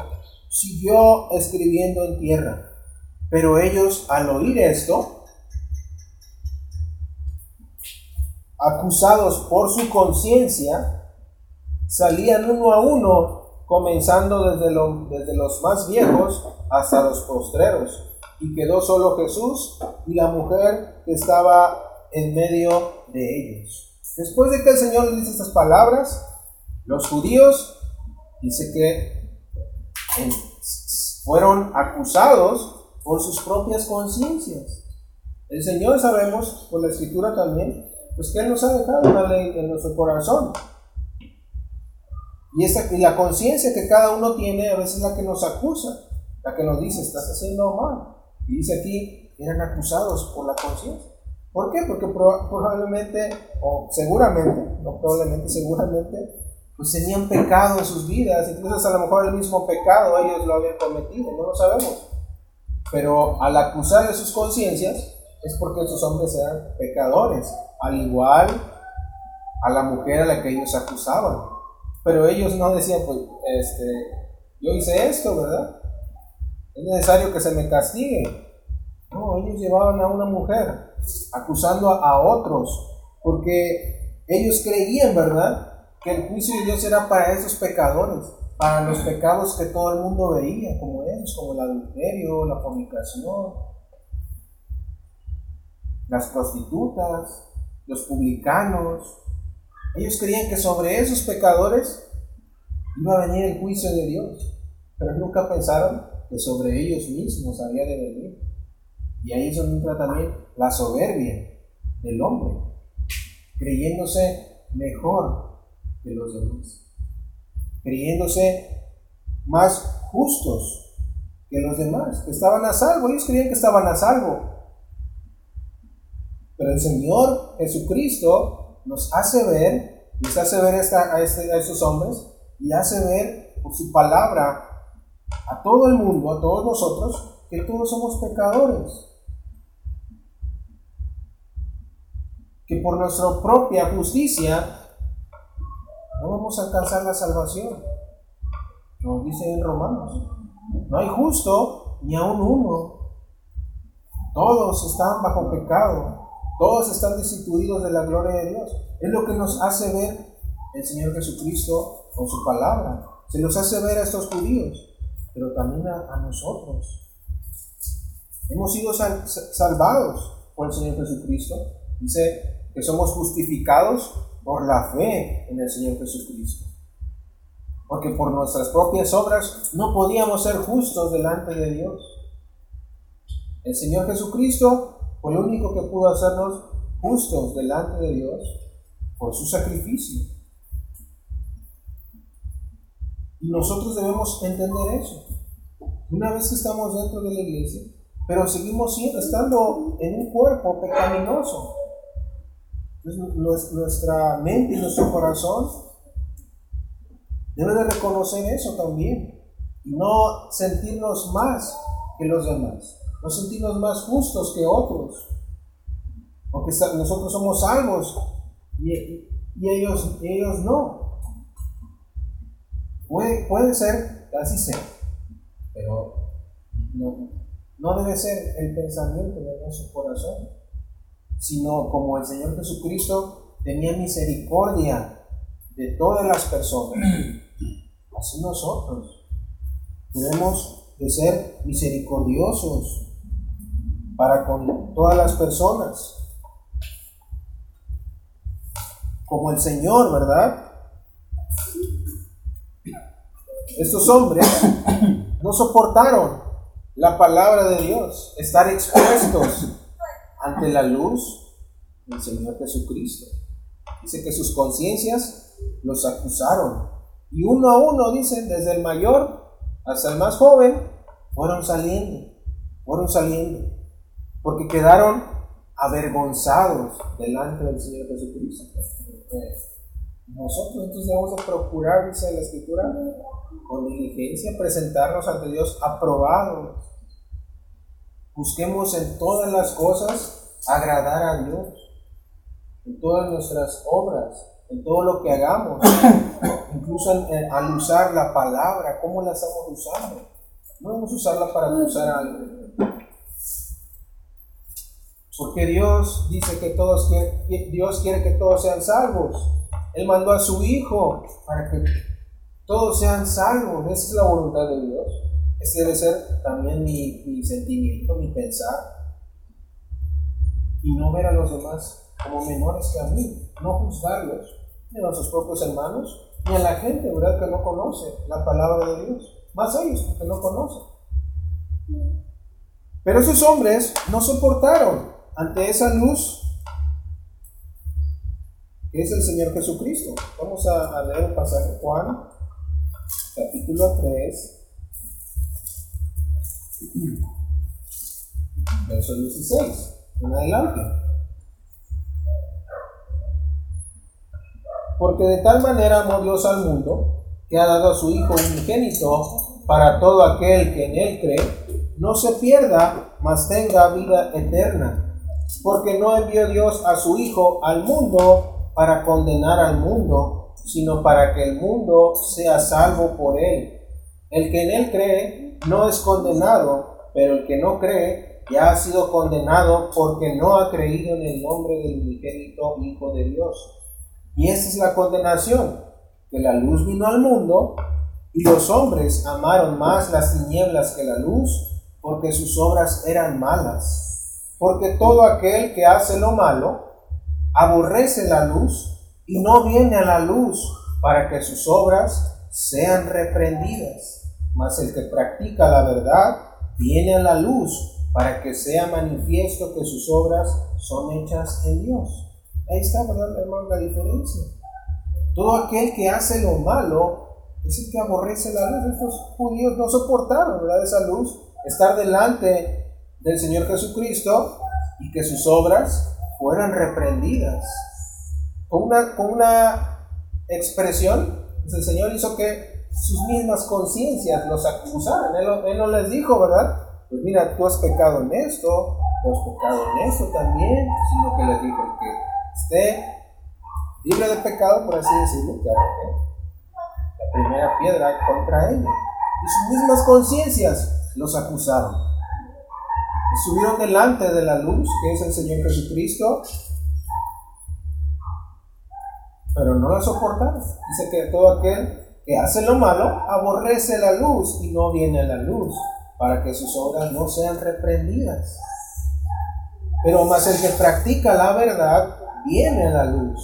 Speaker 1: siguió escribiendo en tierra. Pero ellos al oír esto, acusados por su conciencia, salían uno a uno, comenzando desde, desde los más viejos hasta los postreros. Y quedó solo Jesús y la mujer que estaba en medio de ellos. Después de que el Señor les dice estas palabras, los judíos dice que fueron acusados por sus propias conciencias. El Señor sabemos, por la escritura también, pues que Él nos ha dejado una ley en nuestro corazón. Y, esa, y la conciencia que cada uno tiene a veces es la que nos acusa, la que nos dice, estás haciendo mal. Y dice aquí, eran acusados por la conciencia. ¿Por qué? Porque probablemente, o seguramente, no probablemente, seguramente, pues tenían pecado en sus vidas, incluso a lo mejor el mismo pecado ellos lo habían cometido, no lo sabemos. Pero al acusar de sus conciencias es porque esos hombres eran pecadores, al igual a la mujer a la que ellos acusaban. Pero ellos no decían, pues, este, yo hice esto, ¿verdad? Es necesario que se me castigue. No, ellos llevaban a una mujer acusando a otros, porque ellos creían, ¿verdad? Que el juicio de Dios era para esos pecadores para los pecados que todo el mundo veía, como esos, como el adulterio, la fornicación, las prostitutas, los publicanos. Ellos creían que sobre esos pecadores iba a venir el juicio de Dios, pero nunca pensaron que sobre ellos mismos había de venir. Y ahí es donde entra también la soberbia del hombre, creyéndose mejor que los demás creyéndose más justos que los demás, que estaban a salvo. Ellos creían que estaban a salvo. Pero el Señor Jesucristo nos hace ver, nos hace ver a, este, a estos hombres y hace ver por su palabra a todo el mundo, a todos nosotros, que todos somos pecadores. Que por nuestra propia justicia no vamos a alcanzar la salvación. Nos dice en Romanos. No hay justo ni aún uno. Todos están bajo pecado. Todos están destituidos de la gloria de Dios. Es lo que nos hace ver el Señor Jesucristo con su palabra. Se nos hace ver a estos judíos, pero también a, nosotros. Hemos sido salvados por el Señor Jesucristo. Dice que somos justificados por la fe en el Señor Jesucristo. Porque por nuestras propias obras no podíamos ser justos delante de Dios. El Señor Jesucristo fue el único que pudo hacernos justos delante de Dios por su sacrificio. Y nosotros debemos entender eso. Una vez que estamos dentro de la iglesia, pero seguimos estando en un cuerpo pecaminoso. Nuestra mente y nuestro corazón deben de reconocer eso también. Y no sentirnos más que los demás. No sentirnos más justos que otros. Porque nosotros somos salvos y, ellos, ellos no. Puede, puede ser, así sea, pero no, no debe ser el pensamiento de nuestro corazón, sino como el Señor Jesucristo tenía misericordia de todas las personas, así nosotros debemos de ser misericordiosos para con todas las personas como el Señor, ¿verdad? Estos hombres no soportaron la palabra de Dios, estar expuestos ante la luz del Señor Jesucristo. Dice que sus conciencias los acusaron. Y uno a uno, dicen, desde el mayor hasta el más joven, fueron saliendo, fueron saliendo, porque quedaron avergonzados delante del Señor Jesucristo. Nosotros entonces debemos de procurar, dice la Escritura, con diligencia presentarnos ante Dios aprobados. Busquemos en todas las cosas agradar a Dios, en todas nuestras obras, en todo lo que hagamos, incluso al usar la palabra, ¿cómo la estamos usando? No vamos a usarla para usar algo. Porque Dios dice que todos Dios quiere que todos sean salvos. Él mandó a su Hijo para que todos sean salvos. Esa es la voluntad de Dios. Ese debe ser también mi, sentimiento, mi pensar. Y no ver a los demás como menores que a mí. No juzgarlos, ni a nuestros propios hermanos, ni a la gente, ¿verdad? Que no conoce la palabra de Dios. Más ellos, que no conocen. Pero esos hombres no soportaron ante esa luz que es el Señor Jesucristo. Vamos a, leer el pasaje Juan, capítulo 3, verso 16, en adelante. Porque de tal manera amó Dios al mundo, que ha dado a su Hijo unigénito para todo aquel que en él cree, no se pierda, mas tenga vida eterna porque no envió Dios a su Hijo al mundo para condenar al mundo, sino para que el mundo sea salvo por él. El que en él cree no es condenado, pero el que no cree ya ha sido condenado porque no ha creído en el nombre del unigénito Hijo de Dios. Y esta es la condenación, que la luz vino al mundo y los hombres amaron más las tinieblas que la luz porque sus obras eran malas porque todo aquel que hace lo malo aborrece la luz y no viene a la luz para que sus obras sean reprendidas. Mas el que practica la verdad viene a la luz para que sea manifiesto que sus obras son hechas en Dios. Ahí está, ¿verdad, hermano, la diferencia? Todo aquel que hace lo malo es el que aborrece la luz. Estos judíos no soportaron, ¿verdad? Esa luz, estar delante del Señor Jesucristo y que sus obras fueran reprendidas. Con una, con una expresión, el Señor hizo que sus mismas conciencias los acusaran. Él, no les dijo, ¿verdad? Pues mira, tú has pecado en esto, tú has pecado en esto también, sino que les dijo que esté libre de pecado, por así decirlo, que la primera piedra contra ella. Y sus mismas conciencias los acusaron subieron delante de la luz, que es el Señor Jesucristo, pero no la soportaron. Dice que todo aquel que hace lo malo aborrece la luz y no viene a la luz, para que sus obras no sean reprendidas. Pero más el que practica la verdad viene a la luz,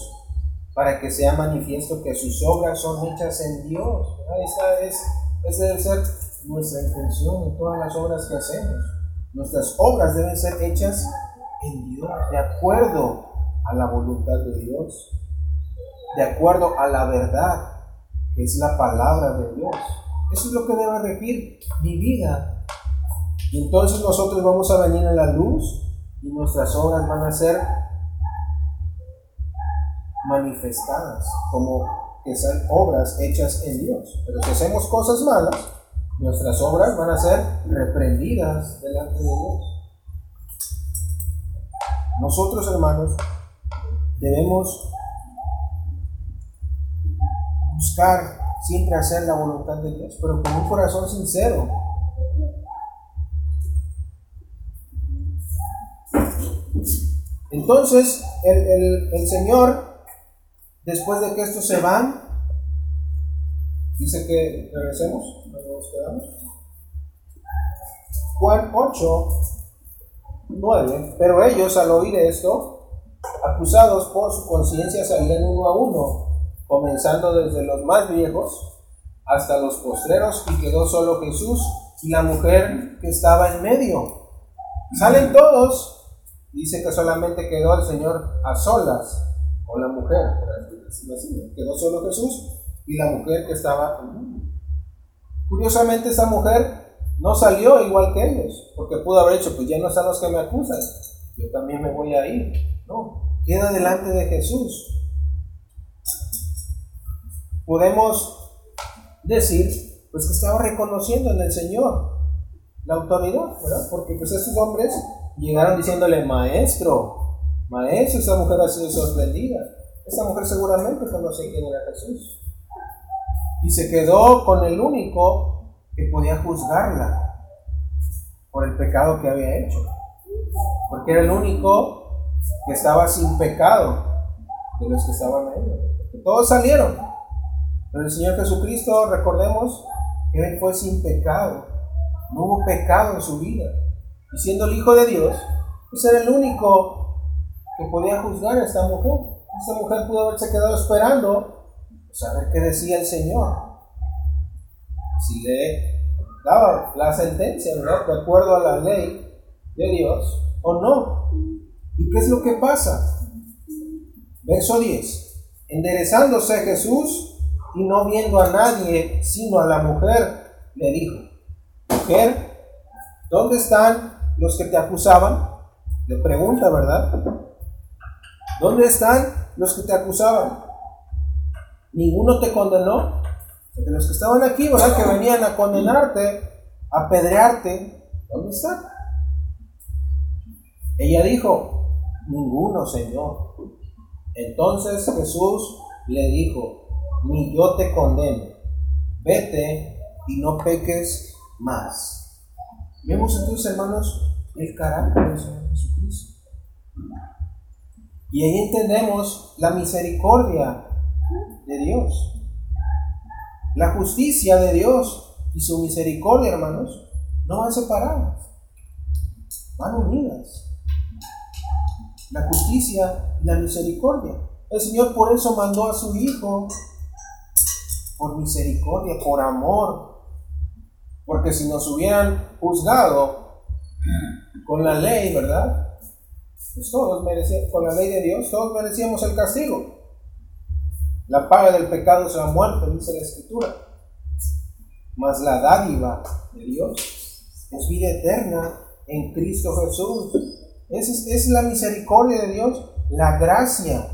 Speaker 1: para que sea manifiesto que sus obras son hechas en Dios. Esa, es, esa debe ser nuestra intención en todas las obras que hacemos Nuestras obras deben ser hechas en Dios, de acuerdo a la voluntad de Dios, de acuerdo a la verdad, es la palabra de Dios. Eso es lo que debe regir mi vida. Y entonces nosotros vamos a venir a la luz y nuestras obras van a ser manifestadas como que son obras hechas en Dios. Pero si hacemos cosas malas, nuestras obras van a ser reprendidas delante de Dios. Nosotros, hermanos, debemos siempre hacer la voluntad de Dios, pero con un corazón sincero. Entonces, el, Señor, después de que estos se van, dice que regresemos, nos quedamos. Juan 8, 9. Pero ellos, al oír esto, acusados por su conciencia, salían uno a uno, comenzando desde los más viejos hasta los postreros, y quedó solo Jesús y la mujer que estaba en medio. Salen todos, dice que solamente quedó el Señor a solas con la mujer, quedó solo Jesús y la mujer que estaba en medio. Curiosamente, esa mujer no salió igual que ellos, porque pudo haber dicho, pues ya no están los que me acusan, yo también me voy a ir. No, queda delante de Jesús. Podemos decir, pues que estaba reconociendo en el Señor la autoridad, ¿verdad? Porque pues esos hombres llegaron diciéndole, maestro, maestro, esa mujer ha sido sorprendida. Esa mujer seguramente conocía quién era Jesús. Y se quedó con el único que podía juzgarla por el pecado que había hecho. Porque era el único que estaba sin pecado de los que estaban ahí. todos salieron. Pero el Señor Jesucristo, recordemos que Él fue sin pecado. No hubo pecado en su vida. Y siendo el Hijo de Dios, pues era el único que podía juzgar a esta mujer. Esta mujer pudo haberse quedado esperando saber qué decía el Señor si le daba la sentencia, ¿verdad? De acuerdo a la ley de Dios o no. ¿Y qué es lo que pasa? Verso 10. Enderezándose Jesús y no viendo a nadie sino a la mujer, le dijo, mujer, ¿dónde están los que te acusaban? Le pregunta, ¿verdad? ¿Dónde están los que te acusaban? ¿Ninguno te condenó? de los que estaban aquí, ¿verdad? Que venían a condenarte, a apedrearte, ¿dónde están? Ella dijo, ninguno, Señor. Entonces Jesús le dijo, ni yo te condeno, vete y no peques más. Vemos entonces, hermanos, el carácter del Señor Jesucristo. Y ahí entendemos la misericordia de Dios. La justicia de Dios y su misericordia, hermanos, no van separadas, van unidas. La justicia y la misericordia. El Señor por eso mandó a su Hijo, por misericordia, por amor. Porque si nos hubieran juzgado con la ley, ¿verdad? Pues todos merecíamos, con la ley de Dios, todos merecíamos el castigo. La paga del pecado es la muerte, dice la Escritura. Mas la dádiva de Dios es vida eterna en Cristo Jesús. Es, es la misericordia de Dios, la gracia.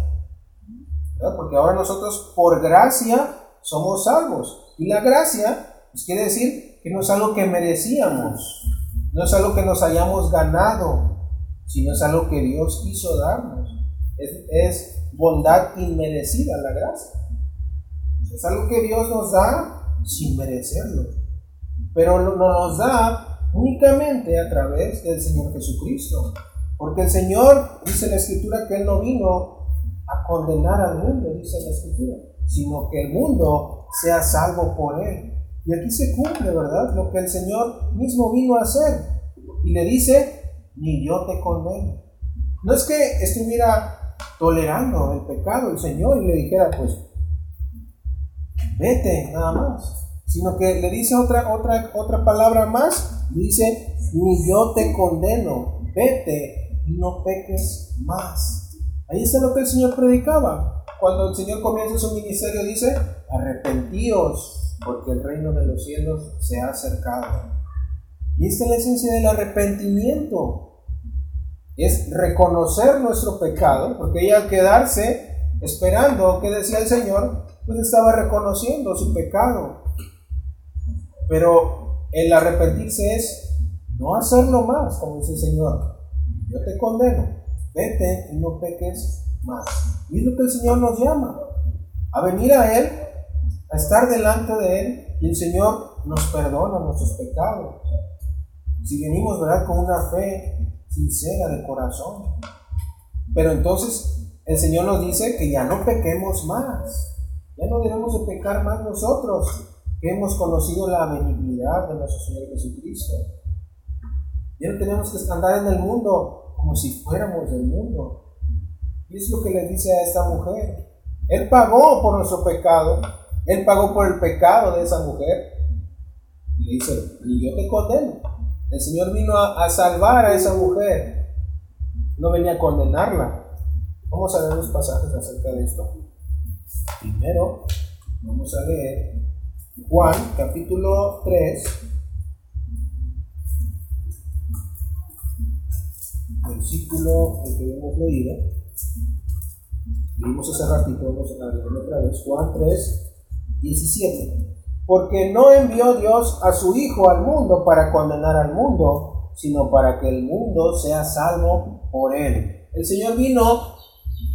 Speaker 1: Porque ahora nosotros por gracia somos salvos. Y la gracia pues quiere decir que no es algo que merecíamos, no es algo que nos hayamos ganado, sino es algo que Dios quiso darnos. Es, bondad inmerecida, la gracia. Es algo que Dios nos da sin merecerlo, pero no nos da únicamente a través del Señor Jesucristo. Porque el Señor, dice la Escritura, que Él no vino a condenar al mundo, dice la Escritura, sino que el mundo sea salvo por Él. Y aquí se cumple, ¿verdad? Lo que el Señor mismo vino a hacer. Y le dice, ni yo te condeno. No es que estuviera tolerando el pecado el Señor y le dijera, pues, vete nada más. Sino que le dice otra, otra, otra palabra más, dice, ni yo te condeno, vete y no peques más. Ahí está lo que el Señor predicaba. Cuando el Señor comienza su ministerio dice, arrepentíos, porque el reino de los cielos se ha acercado. Y esta es la esencia del arrepentimiento. Es reconocer nuestro pecado, porque ella al quedarse esperando que decía el Señor, pues estaba reconociendo su pecado. Pero el arrepentirse es no hacerlo más, como dice el Señor. Yo te condeno, vete y no peques más. Y es lo que el Señor nos llama, a venir a Él, a estar delante de Él, y el Señor nos perdona nuestros pecados. Si venimos, ¿verdad?, con una fe sincera de corazón. Pero entonces el Señor nos dice que ya no pequemos más. Ya no debemos de pecar más nosotros, que hemos conocido la benignidad de nuestro Señor Jesucristo. Ya no tenemos que andar en el mundo como si fuéramos del mundo. Y es lo que le dice a esta mujer. Él pagó por nuestro pecado. Él pagó por el pecado de esa mujer. Y le dice, y yo te condeno. El Señor vino a, salvar a esa mujer. No venía a condenarla. Vamos a ver los pasajes acerca de esto. Primero, vamos a leer Juan capítulo 3, versículo el que hemos leído. Leímos hace ratito, vamos a leerlo otra vez. Juan 3, 17. Porque no envió Dios a su Hijo al mundo para condenar al mundo, sino para que el mundo sea salvo por él. El Señor vino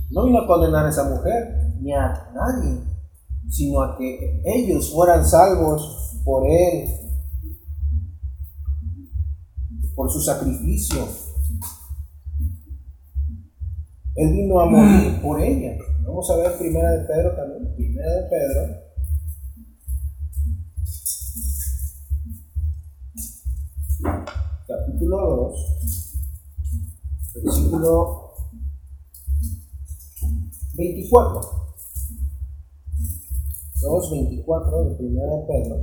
Speaker 1: no vino a condenar a esa mujer, ni a nadie, sino a que ellos fueran salvos por Él, por su sacrificio. Él vino a morir por ella. Vamos a ver Primera de Pedro también. Primera de Pedro. Capítulo 2. Versículo 24. 2.24 de primera de Pedro.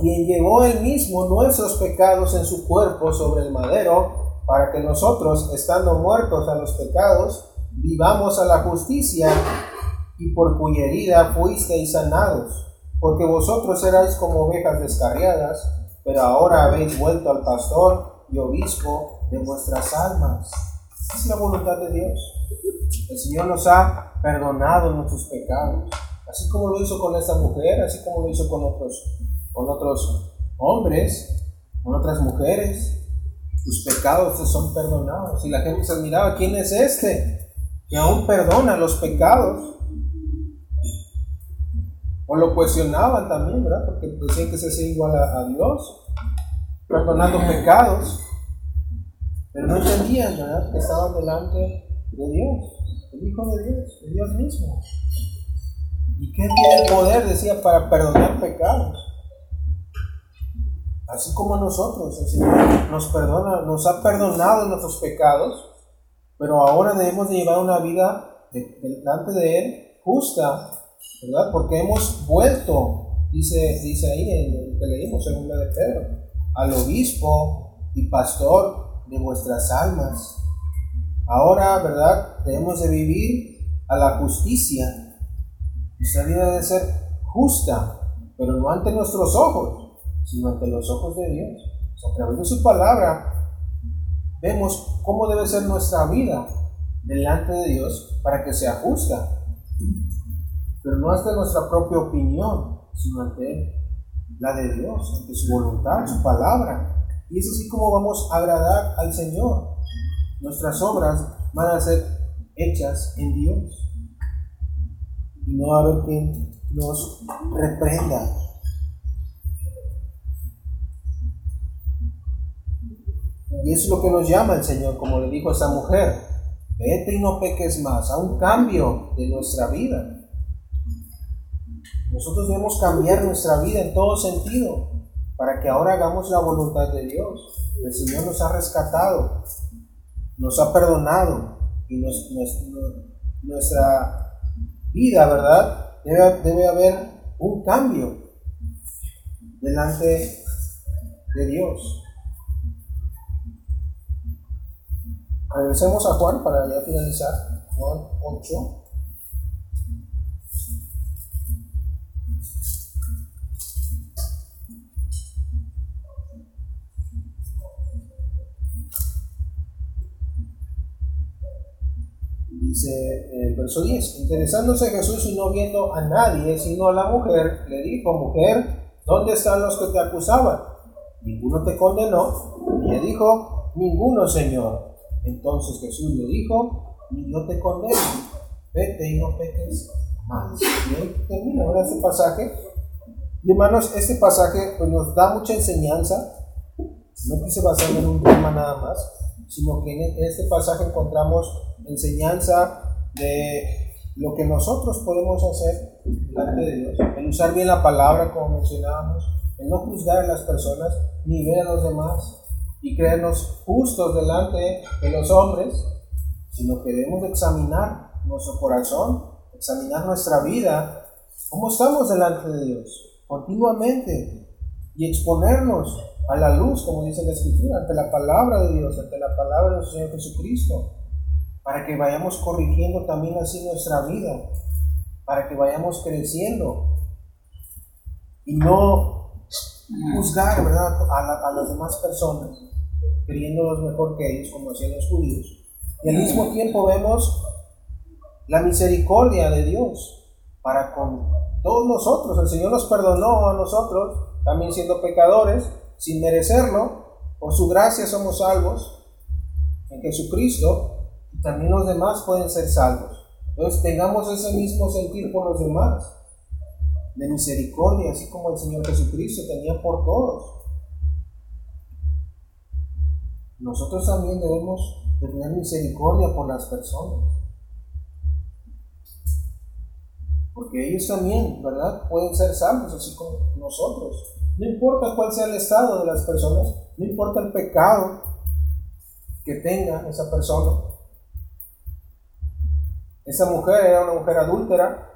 Speaker 1: Quien llevó él mismo nuestros pecados en su cuerpo sobre el madero, para que nosotros, estando muertos a los pecados, vivamos a la justicia, y por cuya herida fuisteis sanados, porque vosotros erais como ovejas descarriadas, pero ahora habéis vuelto al pastor y obispo de vuestras almas es la voluntad de Dios. El Señor nos ha perdonado nuestros pecados, así como lo hizo con esta mujer, así como lo hizo con otros, con otros hombres, con otras mujeres. Tus pecados te son perdonados. Y la gente se admiraba, ¿quién es este? Que aún perdona los pecados. O lo cuestionaban también, ¿verdad? Porque decían que se hacía igual a, a Dios, perdonando pecados. Pero no entendían, ¿verdad? Que estaban delante de Dios, el Hijo de Dios, de Dios mismo. ¿Y qué tiene el poder, decía, para perdonar pecados? Así como nosotros, el Señor nos perdona, nos ha perdonado nuestros pecados, pero ahora debemos de llevar una vida delante de Él justa, ¿verdad? Porque hemos vuelto, dice, dice ahí en lo que leímos, en de Pedro, al obispo y pastor de vuestras almas. Ahora, ¿verdad? Debemos de vivir a la justicia. Nuestra vida debe ser justa, pero no ante nuestros ojos, sino ante los ojos de Dios. a través de su palabra vemos cómo debe ser nuestra vida delante de Dios para que sea justa. Pero no ante nuestra propia opinión, sino ante la de Dios, ante su voluntad, su palabra. Y es así como vamos a agradar al Señor. Nuestras obras van a ser hechas en Dios. Y no va a haber quien nos reprenda. Y eso es lo que nos llama el Señor, como le dijo a esa mujer. Vete y no peques más, a un cambio de nuestra vida. Nosotros debemos cambiar nuestra vida en todo sentido para que ahora hagamos la voluntad de Dios. El Señor nos ha rescatado, nos ha perdonado y nuestra vida, ¿verdad? Debe, debe haber un cambio delante de Dios. Regresemos a Juan para ya finalizar. Juan 8. Dice el verso 10, interesándose Jesús y no viendo a nadie, sino a la mujer, le dijo, mujer, ¿dónde están los que te acusaban? Ninguno te condenó. Y le dijo, ninguno, Señor. Entonces Jesús le dijo, ni yo te condeno, vete y no peques más. Y ahí termina ahora este pasaje. Y hermanos, este pasaje pues, nos da mucha enseñanza. No quise basarme en un tema nada más, sino que en este pasaje encontramos enseñanza de lo que nosotros podemos hacer delante de Dios, el usar bien la palabra como mencionábamos, el no juzgar a las personas ni ver a los demás y creernos justos delante de los hombres, sino que debemos examinar nuestro corazón, examinar nuestra vida, cómo estamos delante de Dios continuamente y exponernos a la luz, como dice la Escritura, ante la palabra de Dios, ante la palabra de nuestro Señor Jesucristo para que vayamos corrigiendo también así nuestra vida, para que vayamos creciendo y no juzgar ¿verdad? A, las demás personas, creyéndolos mejor que ellos, como hacían los judíos. Y al mismo tiempo vemos la misericordia de Dios para con todos nosotros. El Señor nos perdonó a nosotros, también siendo pecadores, sin merecerlo. Por su gracia somos salvos en Jesucristo también los demás pueden ser salvos. Entonces tengamos ese mismo sentir por los demás, de misericordia, así como el Señor Jesucristo tenía por todos. Nosotros también debemos tener misericordia por las personas. Porque ellos también, ¿verdad? Pueden ser salvos, así como nosotros. No importa cuál sea el estado de las personas, no importa el pecado que tenga esa persona, esa mujer era una mujer adúltera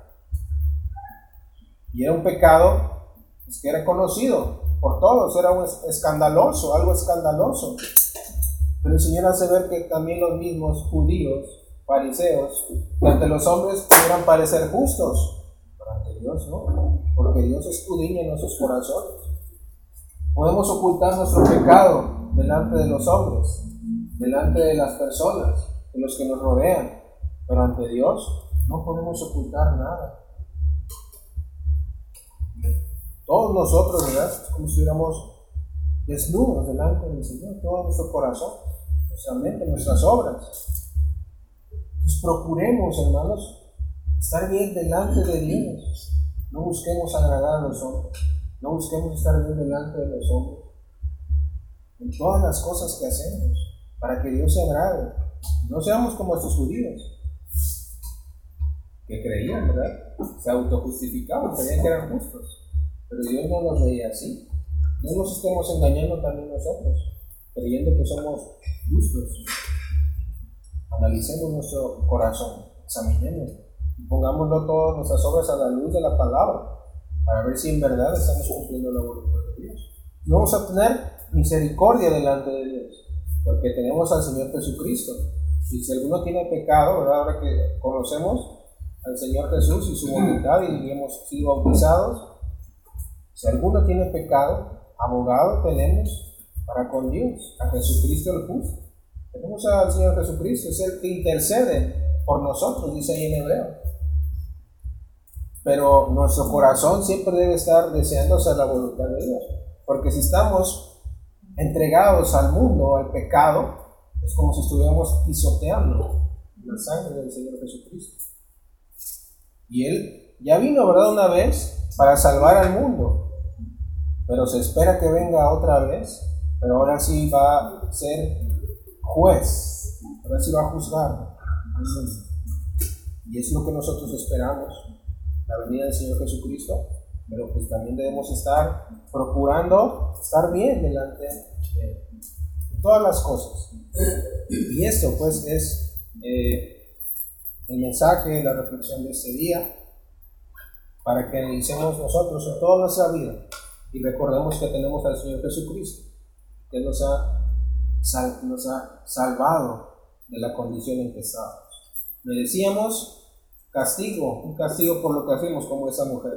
Speaker 1: y era un pecado pues, que era conocido por todos, era un escandaloso, algo escandaloso. Pero el Señor hace ver que también los mismos judíos, fariseos, que ante los hombres pudieran parecer justos, pero ante Dios no, porque Dios escudriña nuestros corazones. Podemos ocultar nuestro pecado delante de los hombres, delante de las personas, de los que nos rodean, pero ante Dios no podemos ocultar nada. Todos nosotros, ¿verdad? Es como si estuviéramos desnudos delante del Señor, todo nuestro corazón, nuestra mente, nuestras obras. Entonces procuremos, hermanos, estar bien delante de Dios. No busquemos agradar a los hombres. No busquemos estar bien delante de los hombres. En todas las cosas que hacemos, para que Dios se agrade. No seamos como estos judíos que creían, ¿verdad? Se autojustificaban, creían que eran justos. Pero Dios no nos veía así. No nos estemos engañando también nosotros, creyendo que somos justos. Analicemos nuestro corazón, examinemos y pongámoslo todas nuestras obras a la luz de la palabra para ver si en verdad estamos cumpliendo la voluntad de Dios. vamos a tener misericordia delante de Dios, porque tenemos al Señor Jesucristo. Y si alguno tiene pecado, ¿verdad? ahora que conocemos al Señor Jesús y su voluntad y hemos sido bautizados. Si alguno tiene pecado, abogado tenemos para con Dios, a Jesucristo el justo. Tenemos al Señor Jesucristo, es el que intercede por nosotros, dice ahí en hebreo. Pero nuestro corazón siempre debe estar deseándose la voluntad de Dios. Porque si estamos entregados al mundo, al pecado, es como si estuviéramos pisoteando la sangre del Señor Jesucristo. Y Él ya vino, ¿verdad? Una vez para salvar al mundo. Pero se espera que venga otra vez. Pero ahora sí va a ser juez. Ahora sí va a juzgar Y es lo que nosotros esperamos. La venida del Señor Jesucristo. Pero pues también debemos estar procurando estar bien delante de todas las cosas. Y esto pues es... Eh, el mensaje, la reflexión de este día, para que analicemos nosotros en toda nuestra vida y recordemos que tenemos al Señor Jesucristo, que nos ha, nos ha salvado de la condición en que estábamos. Merecíamos castigo, un castigo por lo que hacemos como esa mujer,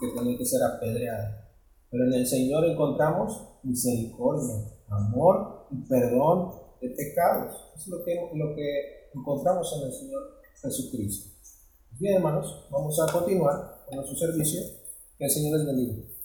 Speaker 1: que tenía que ser apedreada. Pero en el Señor encontramos misericordia, amor y perdón de pecados. Es lo que, lo que encontramos en el Señor Jesucristo. Bien, hermanos, vamos a continuar con nuestro servicio. Que el Señor les bendiga.